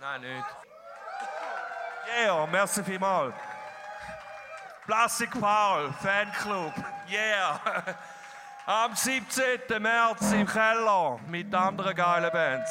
Nein, nicht. Yeah, merci vielmals. Plastic Paul, Fanclub, yeah. Am 17. März im Keller mit anderen geilen Bands.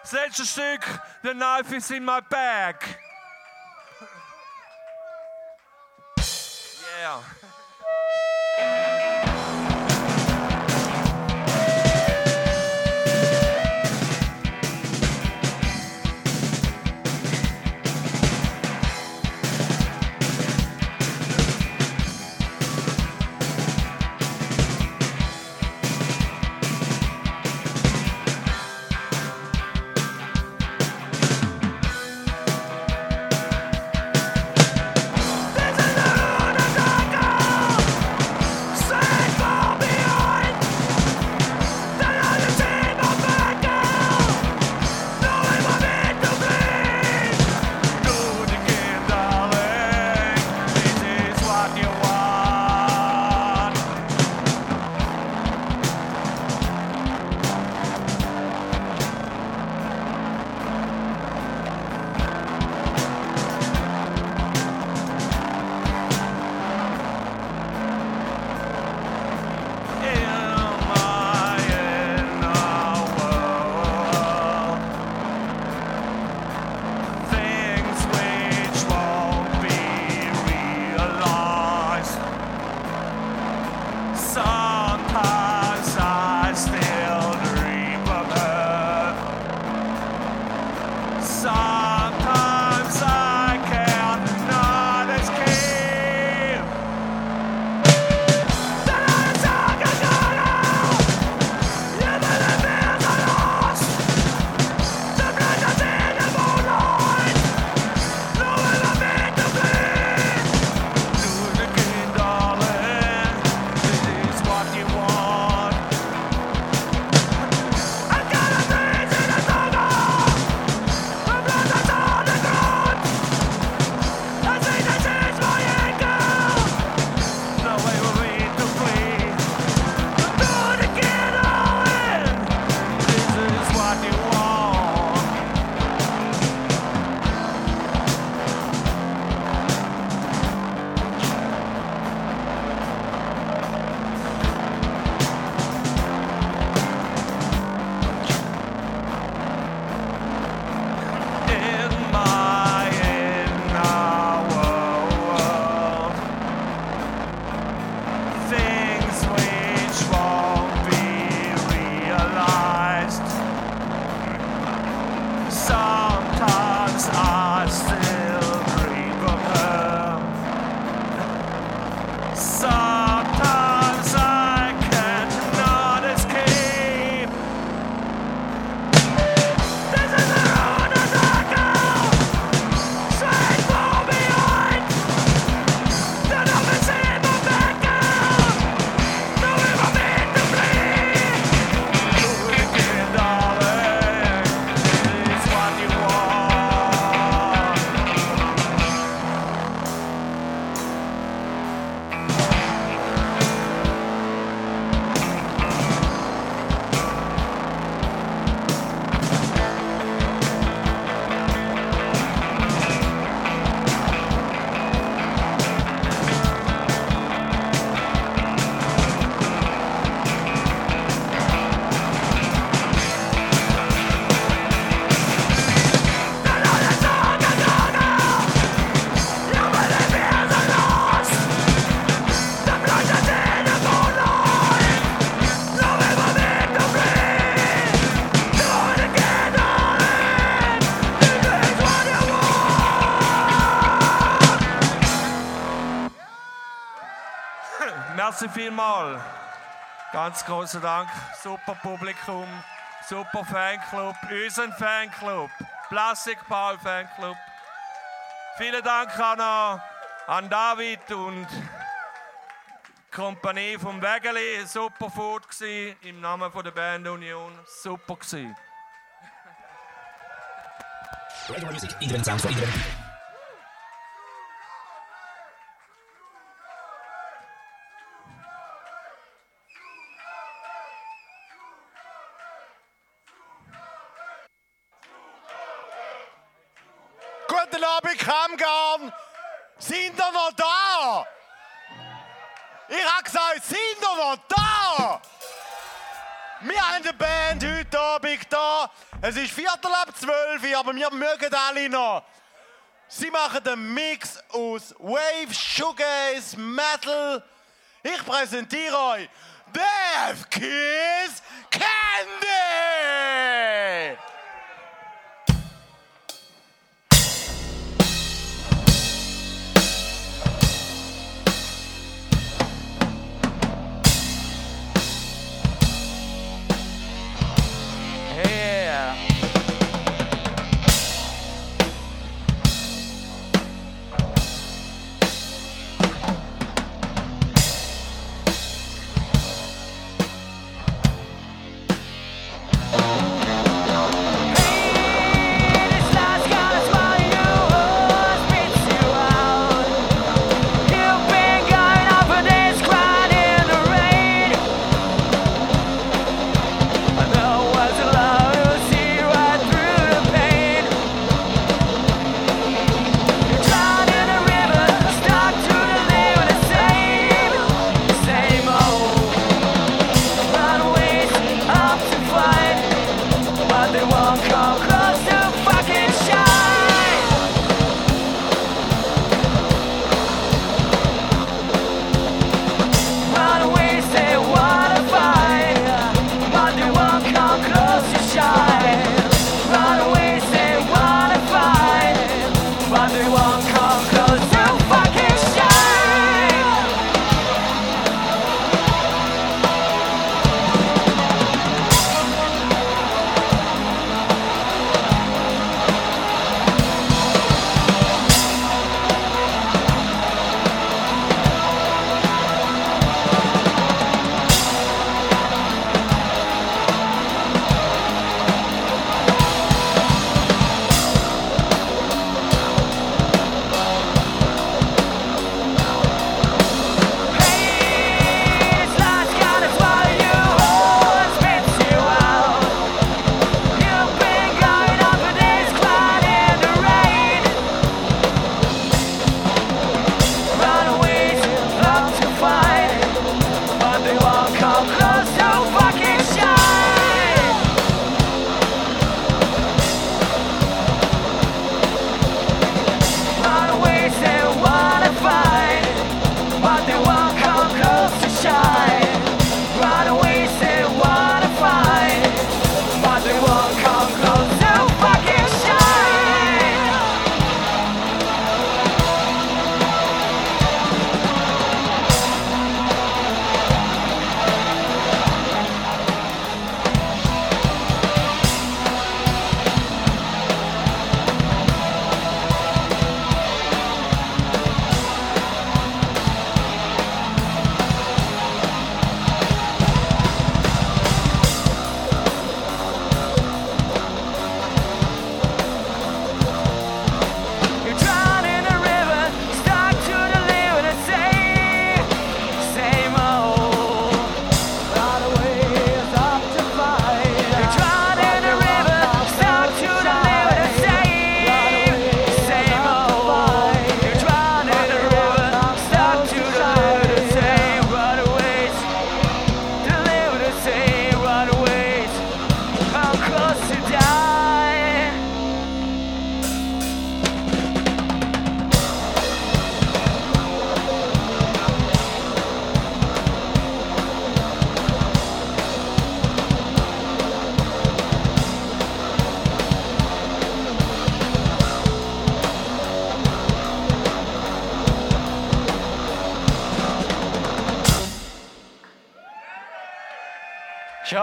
Das letzte Stück, The Knife is in my bag. vielmals. Ganz großen Dank. Super Publikum, super Fanclub, unseren Fanclub, Plastikball Fanclub. Vielen Dank auch noch an David und Kompanie vom Wägeli. Super Food gewesen, im Namen von der Band Union. Super gewesen. Abend, Kammgarn. Sind ihr noch da? Ich habe gesagt, sind ihr noch da? Wir haben eine Band heute Abend da. Es ist Viertel ab zwölf, aber wir mögen alle noch. Sie machen einen Mix aus Wave, Shoegaze, Metal. Ich präsentiere euch Death Kiss Candy!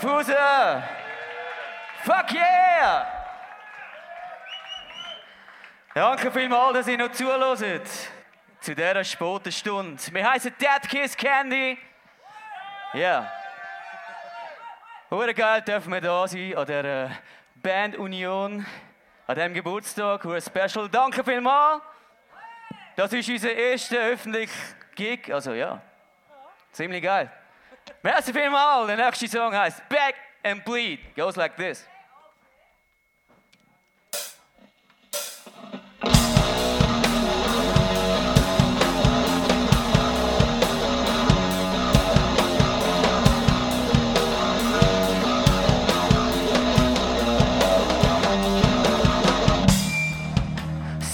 Schaffhausen! Fuck yeah! Danke vielmals, dass ihr noch zuhört. Zu dieser späten Stunde. Wir heißen Dead Kiss Candy. Ja. Yeah. Geil dürfen wir da sein an dieser Bandunion, an diesem Geburtstag. Hure Special. Danke vielmals. Das ist unser erster öffentlicher Gig. Also ja, ziemlich geil. Merci all, The next song heißt Back and Bleed. Goes like this.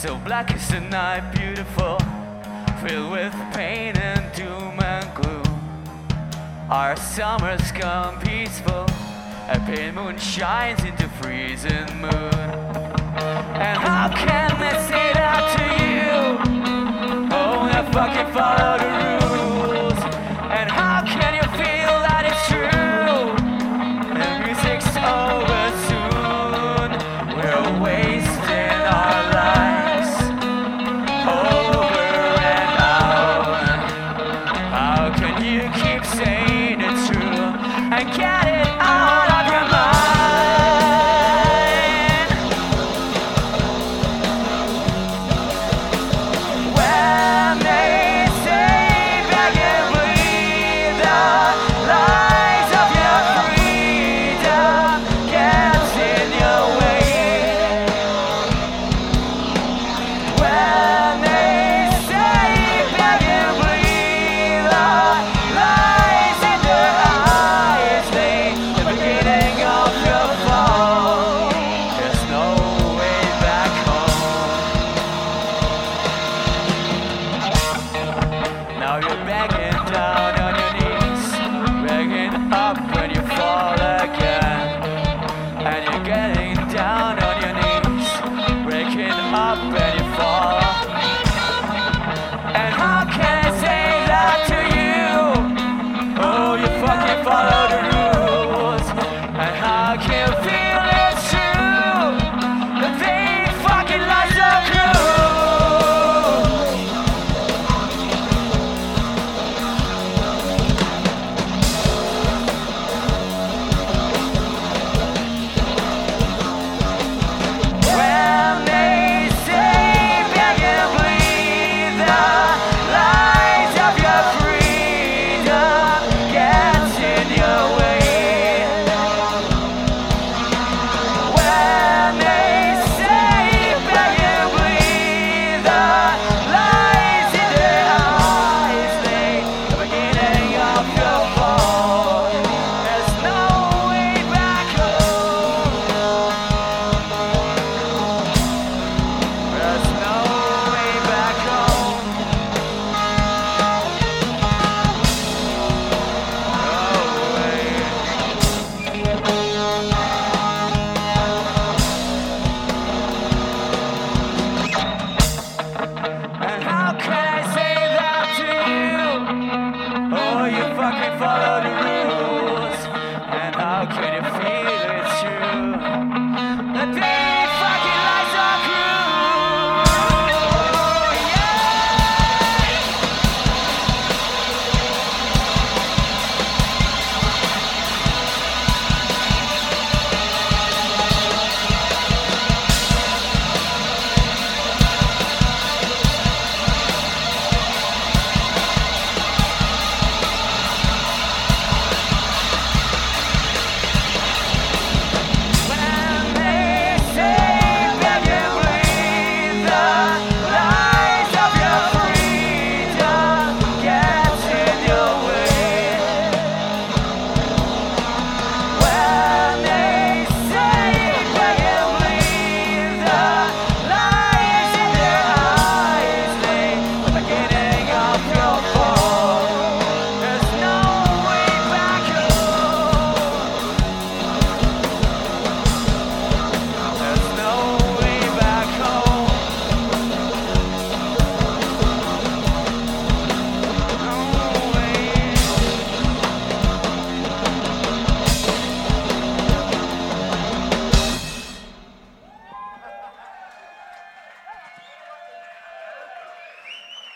So black is the night, beautiful, filled with Our summer's come peaceful. A pale moon shines into freezing moon. And how can they say that to you? Oh, I fucking follow the rules.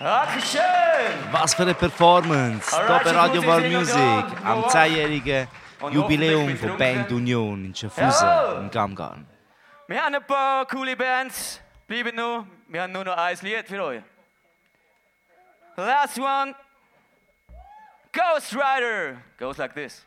Dankeschön! Was für eine Performance! Alright, hier bei Radio War Music am 10-jährigen Jubiläum von Band Union in Schaffhausen ja. im Gamgarn. Wir haben ein paar coole Bands. Bleiben nur, wir haben nur noch ein Lied für euch. Last one. Ghost Rider. Goes like this.